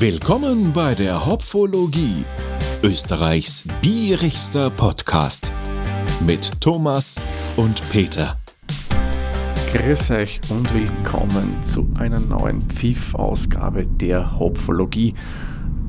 Willkommen bei der Hopfologie, Österreichs bierigster Podcast mit Thomas und Peter. Grüß euch und willkommen zu einer neuen Pfiff-Ausgabe der Hopfologie.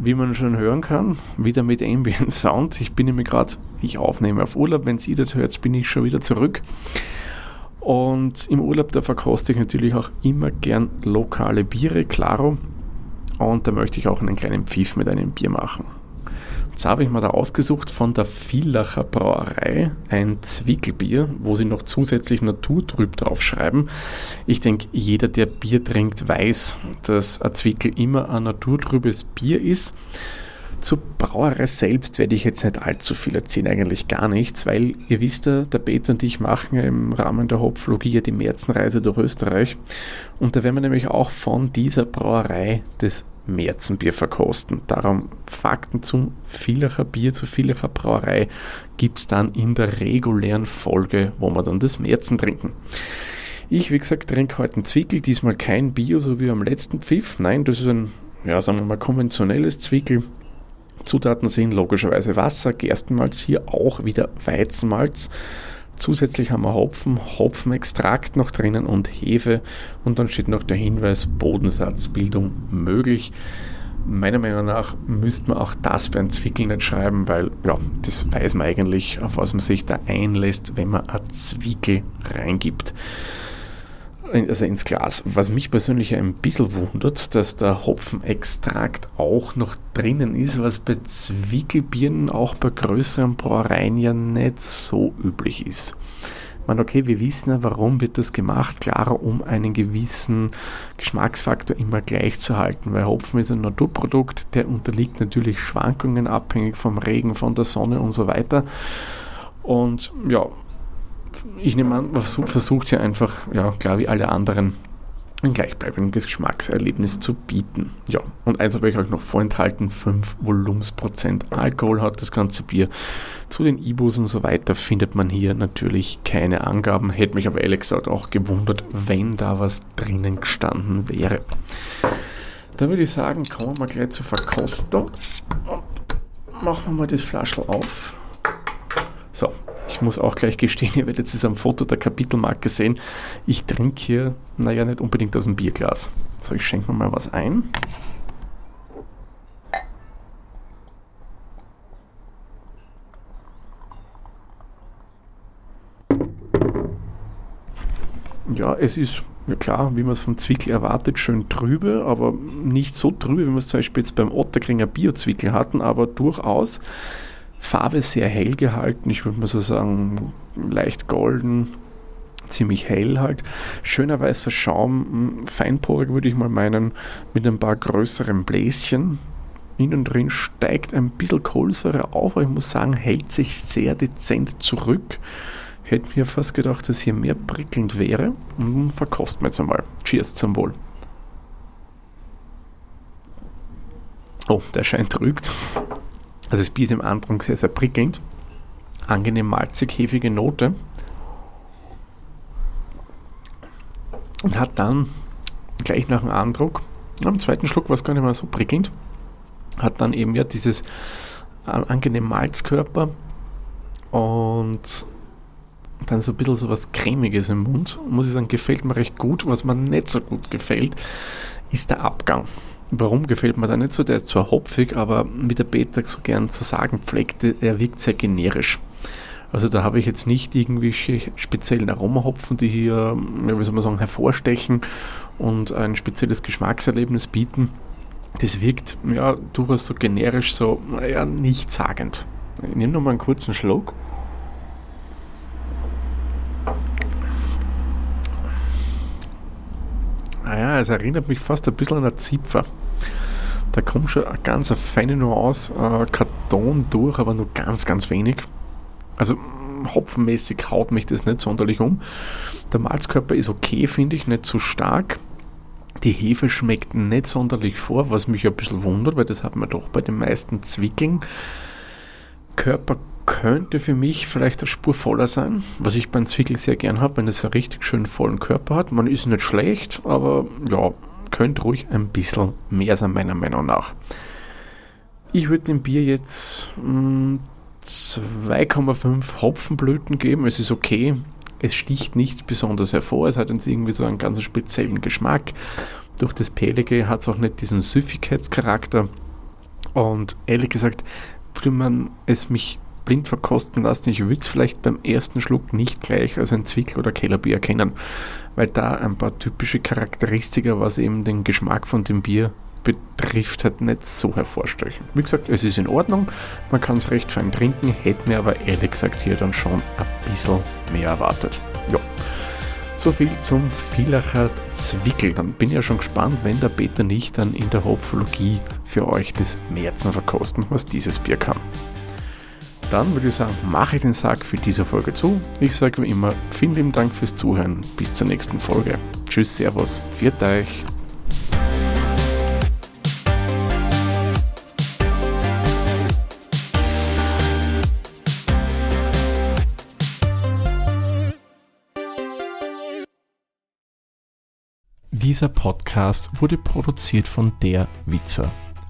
Wie man schon hören kann, wieder mit Ambient Sound. Ich bin nämlich gerade, ich aufnehme auf Urlaub. Wenn Sie das hört, bin ich schon wieder zurück. Und im Urlaub, da verkoste ich natürlich auch immer gern lokale Biere, klaro. Und da möchte ich auch einen kleinen Pfiff mit einem Bier machen. Jetzt habe ich mir da ausgesucht von der Villacher Brauerei ein Zwickelbier, wo sie noch zusätzlich naturtrüb draufschreiben. Ich denke, jeder, der Bier trinkt, weiß, dass ein Zwickel immer ein naturtrübes Bier ist. Zur Brauerei selbst werde ich jetzt nicht allzu viel erzählen, eigentlich gar nichts, weil ihr wisst ja, der Peter und ich machen im Rahmen der Hopflogie die Märzenreise durch Österreich und da werden wir nämlich auch von dieser Brauerei das Märzenbier verkosten. Darum Fakten zum Villacher Bier, zur Villacher Brauerei gibt es dann in der regulären Folge, wo wir dann das Märzen trinken. Ich, wie gesagt, trinke heute einen Zwickel, diesmal kein Bio, so wie am letzten Pfiff. Nein, das ist ein, ja, sagen wir mal, konventionelles Zwickel Zutaten sind logischerweise Wasser, Gerstenmalz, hier auch wieder Weizenmalz. Zusätzlich haben wir Hopfen, Hopfenextrakt noch drinnen und Hefe und dann steht noch der Hinweis Bodensatzbildung möglich. Meiner Meinung nach müsste man auch das bei einem Zwickel nicht schreiben, weil ja, das weiß man eigentlich, auf was man sich da einlässt, wenn man ein Zwickel reingibt also ins Glas. Was mich persönlich ein bisschen wundert, dass der Hopfenextrakt auch noch drinnen ist, was bei Zwickelbieren auch bei größeren Brauereien ja nicht so üblich ist. Ich meine, okay, wir wissen ja, warum wird das gemacht. Klar, um einen gewissen Geschmacksfaktor immer gleich zu halten, weil Hopfen ist ein Naturprodukt, der unterliegt natürlich Schwankungen, abhängig vom Regen, von der Sonne und so weiter. Und ja, ich nehme an, man versucht ja einfach, ja, klar wie alle anderen, ein gleichbleibendes Geschmackserlebnis zu bieten. Ja, und eins habe ich euch noch vorenthalten, 5 Volumensprozent Alkohol hat das ganze Bier. Zu den Ibus und so weiter findet man hier natürlich keine Angaben. Hätte mich aber gesagt auch gewundert, wenn da was drinnen gestanden wäre. Dann würde ich sagen, kommen wir mal gleich zur Verkostung. Machen wir mal das Flaschel auf. Ich muss auch gleich gestehen, ihr werdet es am Foto der Kapitelmarke sehen. Ich trinke hier, naja, nicht unbedingt aus dem Bierglas. So, ich schenke mir mal was ein. Ja, es ist ja klar, wie man es vom Zwickel erwartet, schön trübe, aber nicht so trübe, wie wir es zum Beispiel jetzt beim Otterkringer Bio-Zwickel hatten, aber durchaus Farbe sehr hell gehalten, ich würde mal so sagen, leicht golden, ziemlich hell halt. Schöner weißer Schaum, hm, feinporig würde ich mal meinen, mit ein paar größeren Bläschen. Innen drin steigt ein bisschen Kohlsäure auf, aber ich muss sagen, hält sich sehr dezent zurück. Hätte mir fast gedacht, dass hier mehr prickelnd wäre. Und verkosten wir jetzt einmal. Cheers zum Wohl. Oh, der Schein trügt. Also das Bier ist im Andrang sehr, sehr prickelnd. Angenehm malzig, hefige Note. Und hat dann gleich nach dem Andruck, am zweiten Schluck war es gar nicht mehr so prickelnd, hat dann eben ja dieses äh, angenehm Malzkörper und dann so ein bisschen so was Cremiges im Mund. Muss ich sagen, gefällt mir recht gut. Was mir nicht so gut gefällt, ist der Abgang. Warum gefällt mir da nicht so? Der ist zwar hopfig, aber wie der Peter so gern zu sagen pflegte, er wirkt sehr generisch. Also da habe ich jetzt nicht irgendwie speziellen Aromahopfen, die hier, wie soll man sagen, hervorstechen und ein spezielles Geschmackserlebnis bieten. Das wirkt ja durchaus so generisch, so ja, nichtssagend. Ich nehme nochmal einen kurzen Schluck. Es erinnert mich fast ein bisschen an ein Zipfer. Da kommt schon eine ganz feine Nuance äh, Karton durch, aber nur ganz, ganz wenig. Also hopfenmäßig haut mich das nicht sonderlich um. Der Malzkörper ist okay, finde ich, nicht zu so stark. Die Hefe schmeckt nicht sonderlich vor, was mich ein bisschen wundert, weil das hat man doch bei den meisten Zwickeln. Körper könnte für mich vielleicht eine Spur voller sein, was ich beim Zwickel sehr gern habe, wenn es einen richtig schönen vollen Körper hat. Man ist nicht schlecht, aber ja, könnte ruhig ein bisschen mehr sein, meiner Meinung nach. Ich würde dem Bier jetzt 2,5 hm, Hopfenblüten geben. Es ist okay. Es sticht nicht besonders hervor. Es hat uns irgendwie so einen ganz speziellen Geschmack. Durch das Pelige hat es auch nicht diesen Süffigkeitscharakter. Und ehrlich gesagt, würde man es mich blind verkosten lassen, ich würde es vielleicht beim ersten Schluck nicht gleich als ein Zwickel- oder Kellerbier erkennen, weil da ein paar typische Charakteristika, was eben den Geschmack von dem Bier betrifft, halt nicht so hervorstechen. Wie gesagt, es ist in Ordnung, man kann es recht fein trinken, hätte mir aber ehrlich gesagt hier dann schon ein bisschen mehr erwartet. Ja. So viel zum Villacher Zwickel. Dann bin ich ja schon gespannt, wenn der Peter nicht dann in der Hopfologie für euch das Märzen verkosten, was dieses Bier kann. Dann würde ich sagen, mache ich den Sack für diese Folge zu. Ich sage wie immer, vielen lieben Dank fürs Zuhören. Bis zur nächsten Folge. Tschüss, Servus, viert euch. Dieser Podcast wurde produziert von Der Witzer.